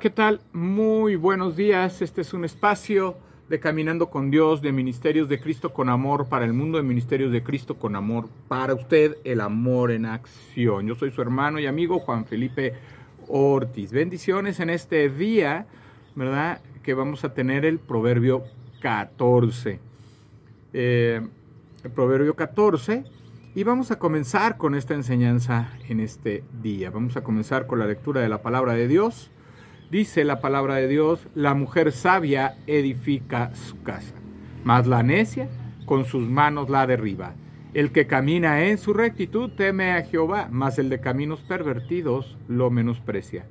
¿qué tal? Muy buenos días. Este es un espacio de Caminando con Dios, de Ministerios de Cristo con Amor para el mundo, de Ministerios de Cristo con Amor para usted, el amor en acción. Yo soy su hermano y amigo Juan Felipe Ortiz. Bendiciones en este día, ¿verdad? Que vamos a tener el Proverbio 14. Eh, el Proverbio 14. Y vamos a comenzar con esta enseñanza en este día. Vamos a comenzar con la lectura de la palabra de Dios. Dice la palabra de Dios, la mujer sabia edifica su casa, mas la necia con sus manos la derriba. El que camina en su rectitud teme a Jehová, mas el de caminos pervertidos lo menosprecia.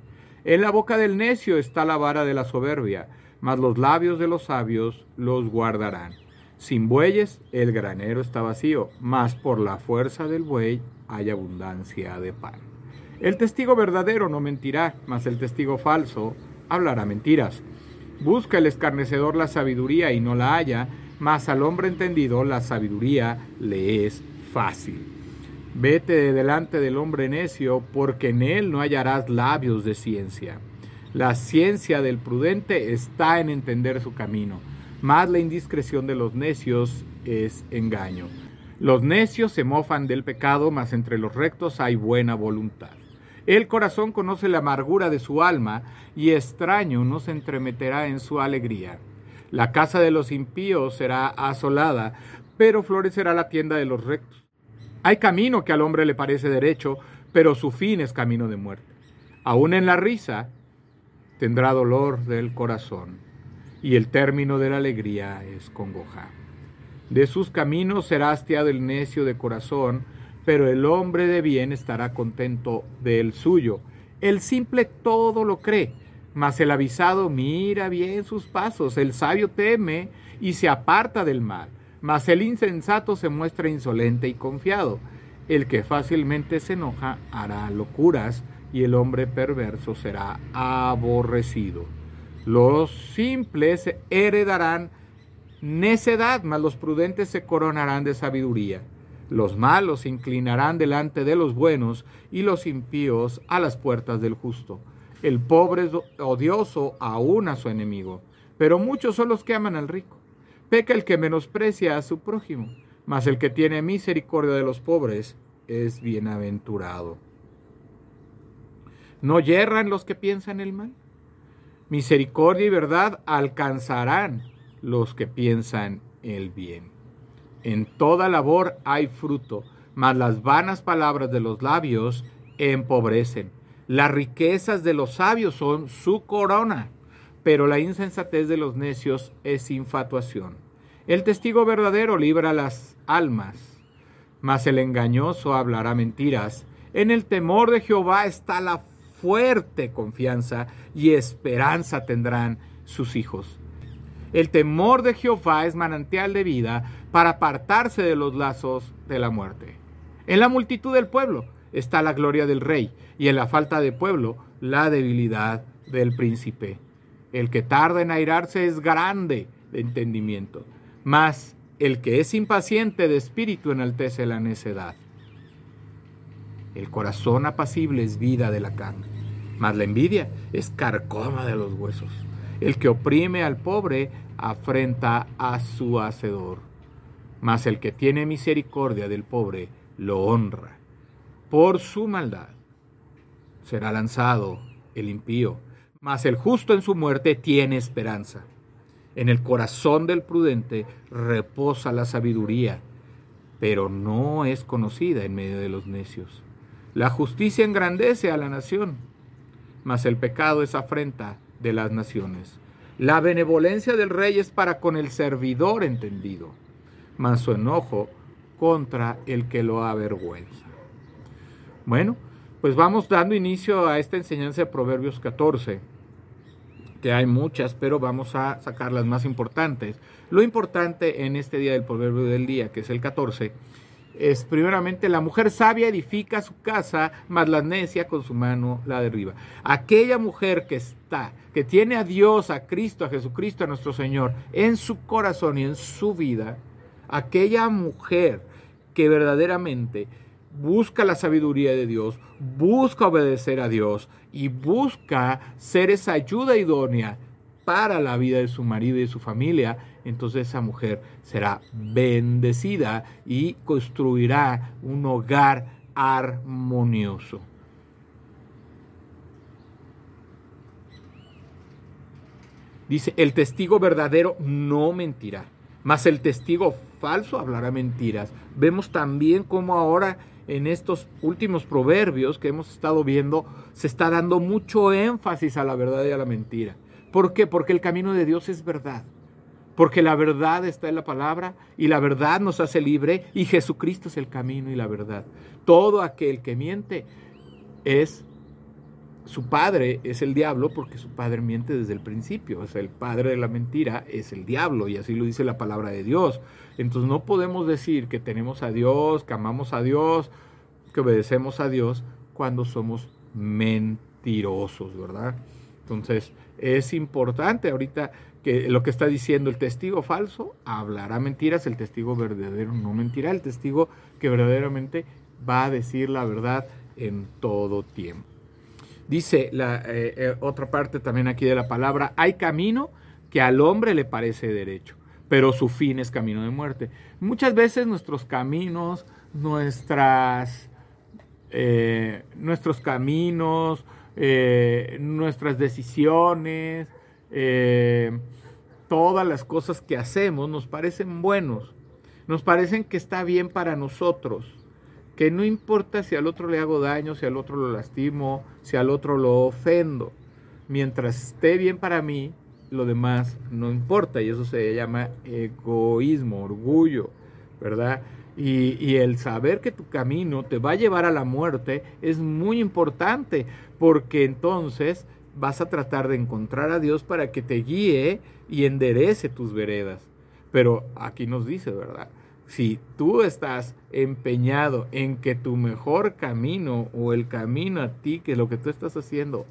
En la boca del necio está la vara de la soberbia, mas los labios de los sabios los guardarán. Sin bueyes el granero está vacío, mas por la fuerza del buey hay abundancia de pan. El testigo verdadero no mentirá, mas el testigo falso hablará mentiras. Busca el escarnecedor la sabiduría y no la halla, mas al hombre entendido la sabiduría le es fácil. Vete de delante del hombre necio, porque en él no hallarás labios de ciencia. La ciencia del prudente está en entender su camino, mas la indiscreción de los necios es engaño. Los necios se mofan del pecado, mas entre los rectos hay buena voluntad. El corazón conoce la amargura de su alma y extraño no se entremeterá en su alegría. La casa de los impíos será asolada, pero florecerá la tienda de los rectos. Hay camino que al hombre le parece derecho, pero su fin es camino de muerte. Aún en la risa tendrá dolor del corazón, y el término de la alegría es congoja. De sus caminos será hastiado el necio de corazón, pero el hombre de bien estará contento del suyo. El simple todo lo cree, mas el avisado mira bien sus pasos, el sabio teme y se aparta del mal, mas el insensato se muestra insolente y confiado. El que fácilmente se enoja hará locuras y el hombre perverso será aborrecido. Los simples heredarán necedad, mas los prudentes se coronarán de sabiduría. Los malos se inclinarán delante de los buenos y los impíos a las puertas del justo. El pobre es odioso aún a su enemigo, pero muchos son los que aman al rico. Peca el que menosprecia a su prójimo, mas el que tiene misericordia de los pobres es bienaventurado. ¿No yerran los que piensan el mal? Misericordia y verdad alcanzarán los que piensan el bien. En toda labor hay fruto, mas las vanas palabras de los labios empobrecen. Las riquezas de los sabios son su corona, pero la insensatez de los necios es infatuación. El testigo verdadero libra las almas, mas el engañoso hablará mentiras. En el temor de Jehová está la fuerte confianza y esperanza tendrán sus hijos. El temor de Jehová es manantial de vida para apartarse de los lazos de la muerte. En la multitud del pueblo está la gloria del rey y en la falta de pueblo la debilidad del príncipe. El que tarda en airarse es grande de entendimiento, mas el que es impaciente de espíritu enaltece la necedad. El corazón apacible es vida de la carne, mas la envidia es carcoma de los huesos. El que oprime al pobre afrenta a su hacedor, mas el que tiene misericordia del pobre lo honra. Por su maldad será lanzado el impío, mas el justo en su muerte tiene esperanza. En el corazón del prudente reposa la sabiduría, pero no es conocida en medio de los necios. La justicia engrandece a la nación, mas el pecado es afrenta de las naciones. La benevolencia del rey es para con el servidor entendido, mas su enojo contra el que lo avergüenza. Bueno, pues vamos dando inicio a esta enseñanza de Proverbios 14, que hay muchas, pero vamos a sacar las más importantes. Lo importante en este día del Proverbio del día, que es el 14, es primeramente la mujer sabia edifica su casa, mas la necia con su mano la derriba. Aquella mujer que está, que tiene a Dios, a Cristo, a Jesucristo, a nuestro Señor, en su corazón y en su vida, aquella mujer que verdaderamente busca la sabiduría de Dios, busca obedecer a Dios y busca ser esa ayuda idónea para la vida de su marido y de su familia, entonces esa mujer será bendecida y construirá un hogar armonioso. Dice, el testigo verdadero no mentirá, mas el testigo falso hablará mentiras. Vemos también cómo ahora en estos últimos proverbios que hemos estado viendo se está dando mucho énfasis a la verdad y a la mentira. ¿Por qué? Porque el camino de Dios es verdad. Porque la verdad está en la palabra y la verdad nos hace libre y Jesucristo es el camino y la verdad. Todo aquel que miente es su padre es el diablo porque su padre miente desde el principio. O sea, el padre de la mentira es el diablo y así lo dice la palabra de Dios. Entonces no podemos decir que tenemos a Dios, que amamos a Dios, que obedecemos a Dios cuando somos mentirosos, ¿verdad? Entonces es importante ahorita que lo que está diciendo el testigo falso hablará mentiras, el testigo verdadero no mentirá, el testigo que verdaderamente va a decir la verdad en todo tiempo. Dice la eh, eh, otra parte también aquí de la palabra, hay camino que al hombre le parece derecho, pero su fin es camino de muerte. Muchas veces nuestros caminos, nuestras, eh, nuestros caminos, nuestras decisiones, todas las cosas que hacemos nos parecen buenos, nos parecen que está bien para nosotros que no importa si al otro le hago daño, si al otro lo lastimo, si al otro lo ofendo. Mientras esté bien para mí, lo demás no importa. Y eso se llama egoísmo, orgullo, ¿verdad? Y, el saber que tu camino te va a llevar a la muerte es muy importante, porque entonces vas a tratar de encontrar a Dios para que te guíe y enderece tus veredas. Pero aquí nos dice, ¿verdad? si tú estás empeñado en que tu mejor camino o el camino a ti, que lo que tú estás haciendo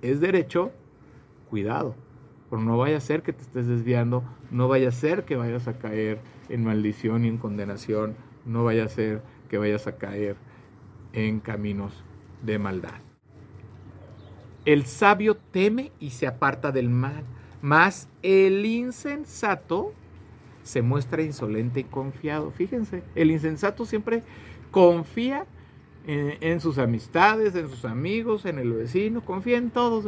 es derecho, cuidado, porque no vaya a ser que te estés desviando, no vaya a ser que vayas a caer en maldición y en condenación, no vaya a ser que vayas a caer en caminos de maldad. El sabio teme y se aparta del mal, mas el insensato se muestra insolente y confiado. Fíjense, el insensato siempre confía en, sus amistades, en sus amigos, en el vecino, confía en todos.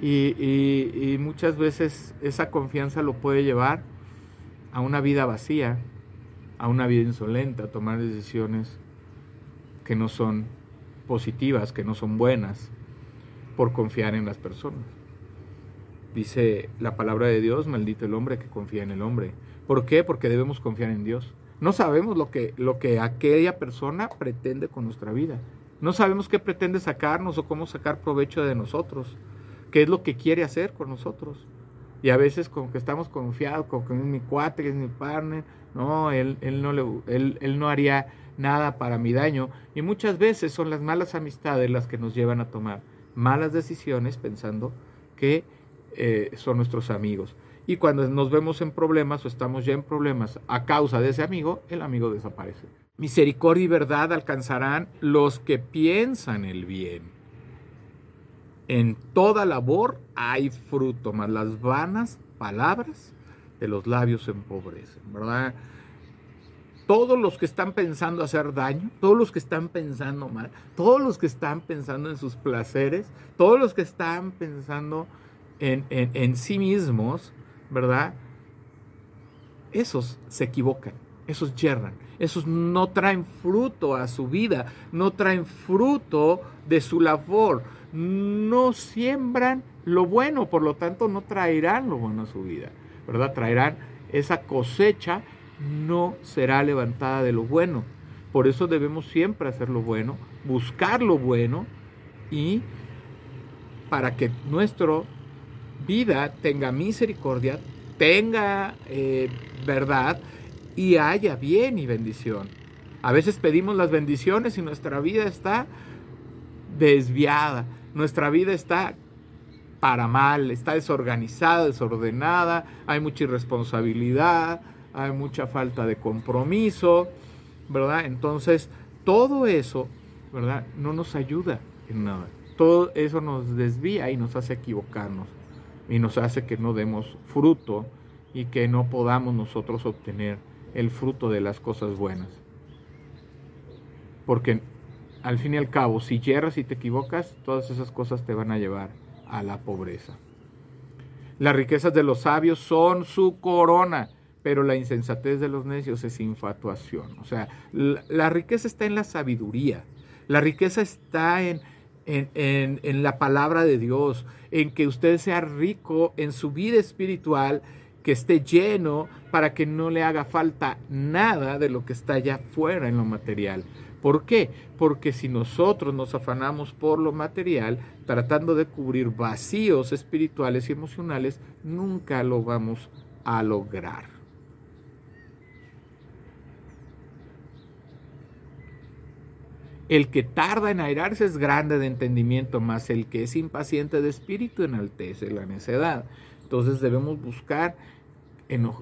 Y, muchas veces esa confianza lo puede llevar a una vida vacía, a una vida insolente, a tomar decisiones que no son positivas, que no son buenas, por confiar en las personas. Dice la palabra de Dios, maldito el hombre que confía en el hombre. ¿Por qué? Porque debemos confiar en Dios. No sabemos lo que, lo que aquella persona pretende con nuestra vida. No sabemos qué pretende sacarnos o cómo sacar provecho de nosotros. ¿Qué es lo que quiere hacer con nosotros? Y a veces como que estamos confiados, como que es mi cuate, es mi partner. No, él, él, no le, él, él no haría nada para mi daño. Y muchas veces son las malas amistades las que nos llevan a tomar malas decisiones pensando que eh, son nuestros amigos. Y cuando nos vemos en problemas o estamos ya en problemas a causa de ese amigo, el amigo desaparece. Misericordia y verdad alcanzarán los que piensan el bien. En toda labor hay fruto, mas las vanas palabras de los labios empobrecen, ¿verdad? Todos los que están pensando hacer daño, todos los que están pensando mal, todos los que están pensando en sus placeres, todos los que están pensando en, sí mismos, ¿verdad? Esos se equivocan, esos yerran, esos no traen fruto a su vida, no traen fruto de su labor, no siembran lo bueno, por lo tanto no traerán lo bueno a su vida, ¿verdad? Traerán esa cosecha, no será levantada de lo bueno. Por eso debemos siempre hacer lo bueno, buscar lo bueno y para que nuestro vida tenga misericordia, tenga eh, verdad y haya bien y bendición. A veces pedimos las bendiciones y nuestra vida está desviada, nuestra vida está para mal, está desorganizada, desordenada, hay mucha irresponsabilidad, hay mucha falta de compromiso, ¿verdad? Entonces todo eso, ¿verdad? No nos ayuda en nada. Todo eso nos desvía y nos hace equivocarnos y nos hace que no demos fruto y que no podamos nosotros obtener el fruto de las cosas buenas. Porque al fin y al cabo, si yerras y te equivocas, todas esas cosas te van a llevar a la pobreza. Las riquezas de los sabios son su corona, pero la insensatez de los necios es infatuación. O sea, la, riqueza está en la sabiduría, la riqueza está en, en, en, la palabra de Dios, en que usted sea rico en su vida espiritual, que esté lleno para que no le haga falta nada de lo que está allá afuera en lo material. ¿Por qué? Porque si nosotros nos afanamos por lo material, tratando de cubrir vacíos espirituales y emocionales, nunca lo vamos a lograr. El que tarda en airarse es grande de entendimiento, más el que es impaciente de espíritu enaltece la necedad. Entonces debemos buscar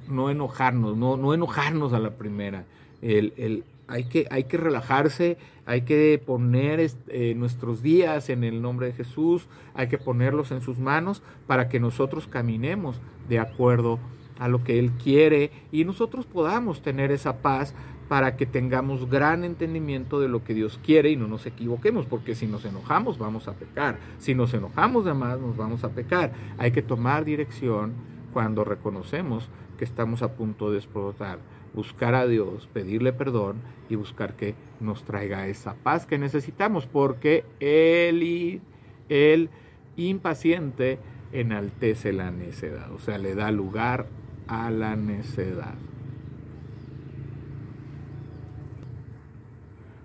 no enojarnos, no, no enojarnos a la primera. el, hay que, hay que relajarse, hay que poner eh, nuestros días en el nombre de Jesús, hay que ponerlos en sus manos para que nosotros caminemos de acuerdo a lo que Él quiere y nosotros podamos tener esa paz para que tengamos gran entendimiento de lo que Dios quiere y no nos equivoquemos, porque si nos enojamos vamos a pecar, si nos enojamos de más nos vamos a pecar. Hay que tomar dirección cuando reconocemos que estamos a punto de explotar buscar a Dios, pedirle perdón y buscar que nos traiga esa paz que necesitamos, porque el, impaciente enaltece la necedad, o sea, le da lugar a la necedad.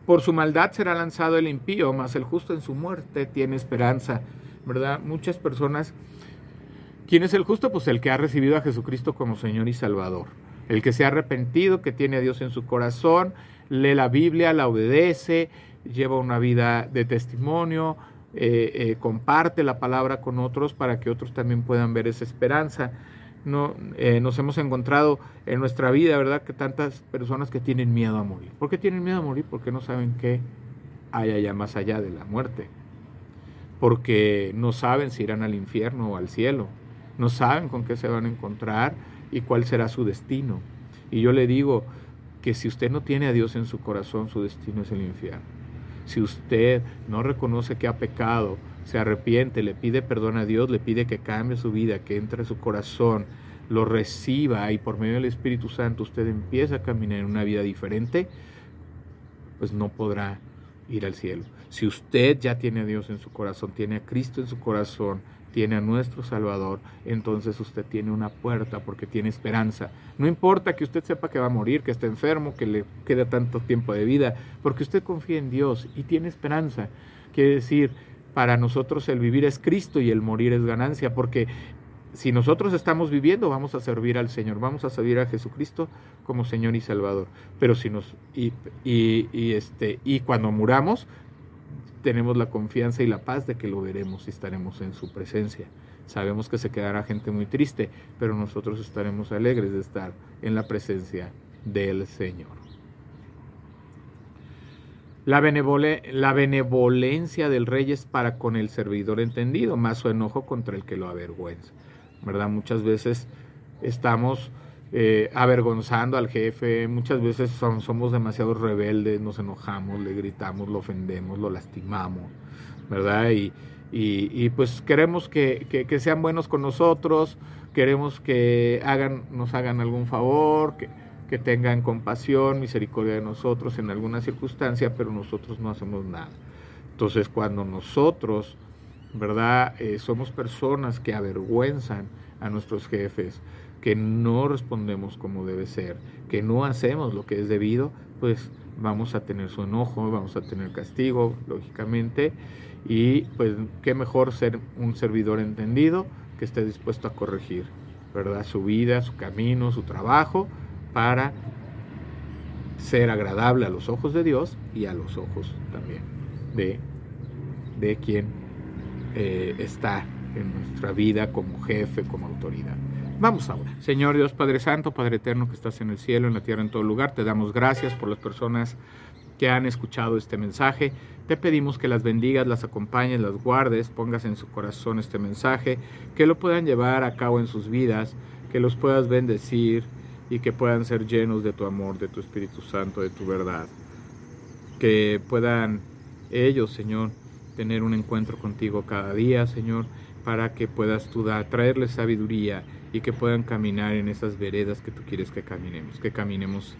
Por su maldad será lanzado el impío, mas el justo en su muerte tiene esperanza. ¿Verdad? Muchas personas. ¿Quién es el justo? Pues el que ha recibido a Jesucristo como Señor y Salvador. El que se ha arrepentido, que tiene a Dios en su corazón, lee la Biblia, la obedece, lleva una vida de testimonio, eh, eh, comparte la palabra con otros para que otros también puedan ver esa esperanza. No, eh, nos hemos encontrado en nuestra vida, ¿verdad? Que tantas personas que tienen miedo a morir. ¿Por qué tienen miedo a morir? Porque no saben qué hay allá más allá de la muerte. Porque no saben si irán al infierno o al cielo. No saben con qué se van a encontrar y cuál será su destino. Y yo le digo que si usted no tiene a Dios en su corazón, su destino es el infierno. Si usted no reconoce que ha pecado, se arrepiente, le pide perdón a Dios, le pide que cambie su vida, que entre en su corazón, lo reciba y por medio del Espíritu Santo usted empieza a caminar en una vida diferente, pues no podrá ir al cielo. Si usted ya tiene a Dios en su corazón, tiene a Cristo en su corazón, tiene a nuestro Salvador, entonces usted tiene una puerta porque tiene esperanza. No importa que usted sepa que va a morir, que está enfermo, que le queda tanto tiempo de vida, porque usted confía en Dios y tiene esperanza. Quiere decir, para nosotros el vivir es Cristo y el morir es ganancia, porque si nosotros estamos viviendo, vamos a servir al Señor, vamos a servir a Jesucristo como Señor y Salvador. Pero si nos y, este y cuando muramos, tenemos la confianza y la paz de que lo veremos y estaremos en su presencia. Sabemos que se quedará gente muy triste, pero nosotros estaremos alegres de estar en la presencia del Señor. La, benevolencia del rey es para con el servidor entendido, más su enojo contra el que lo avergüenza. ¿Verdad? Muchas veces estamos eh, avergonzando al jefe, muchas veces somos demasiado rebeldes, nos enojamos, le gritamos, lo ofendemos, lo lastimamos, ¿verdad? Y, y, pues queremos que, que, sean buenos con nosotros, queremos que hagan, nos hagan algún favor, que, que tengan compasión, misericordia de nosotros en alguna circunstancia, pero nosotros no hacemos nada. Entonces cuando nosotros, ¿verdad? Eh, somos personas que avergüenzan a nuestros jefes, que no respondemos como debe ser, que no hacemos lo que es debido, pues vamos a tener su enojo, vamos a tener castigo, lógicamente, y pues qué mejor ser un servidor entendido que esté dispuesto a corregir, ¿verdad? Su vida, su camino, su trabajo, para ser agradable a los ojos de Dios y a los ojos también de, de quien eh, está en nuestra vida como jefe, como autoridad. Vamos ahora. Señor Dios Padre Santo, Padre Eterno que estás en el cielo, en la tierra, en todo lugar, te damos gracias por las personas que han escuchado este mensaje. Te pedimos que las bendigas, las acompañes, las guardes, pongas en su corazón este mensaje, que lo puedan llevar a cabo en sus vidas, que los puedas bendecir y que puedan ser llenos de tu amor, de tu Espíritu Santo, de tu verdad. Que puedan ellos, Señor, tener un encuentro contigo cada día, Señor, para que puedas tú traerles sabiduría y que puedan caminar en esas veredas que tú quieres que caminemos, que caminemos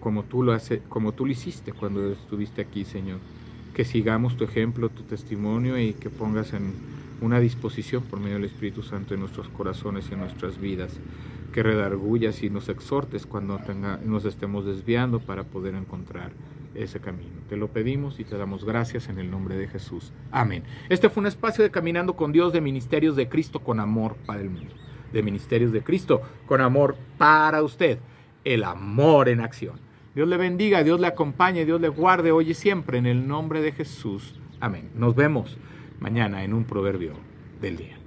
como tú lo hace, como tú lo hiciste cuando estuviste aquí, Señor. Que sigamos tu ejemplo, tu testimonio y que pongas en una disposición por medio del Espíritu Santo en nuestros corazones y en nuestras vidas. Que redargullas y nos exhortes cuando nos estemos desviando para poder encontrar ese camino. Te lo pedimos y te damos gracias en el nombre de Jesús. Amén. Este fue un espacio de Caminando con Dios de Ministerios de Cristo con amor para el mundo. De Ministerios de Cristo con amor para usted. El amor en acción. Dios le bendiga, Dios le acompañe, Dios le guarde hoy y siempre en el nombre de Jesús. Amén. Nos vemos mañana en un proverbio del día.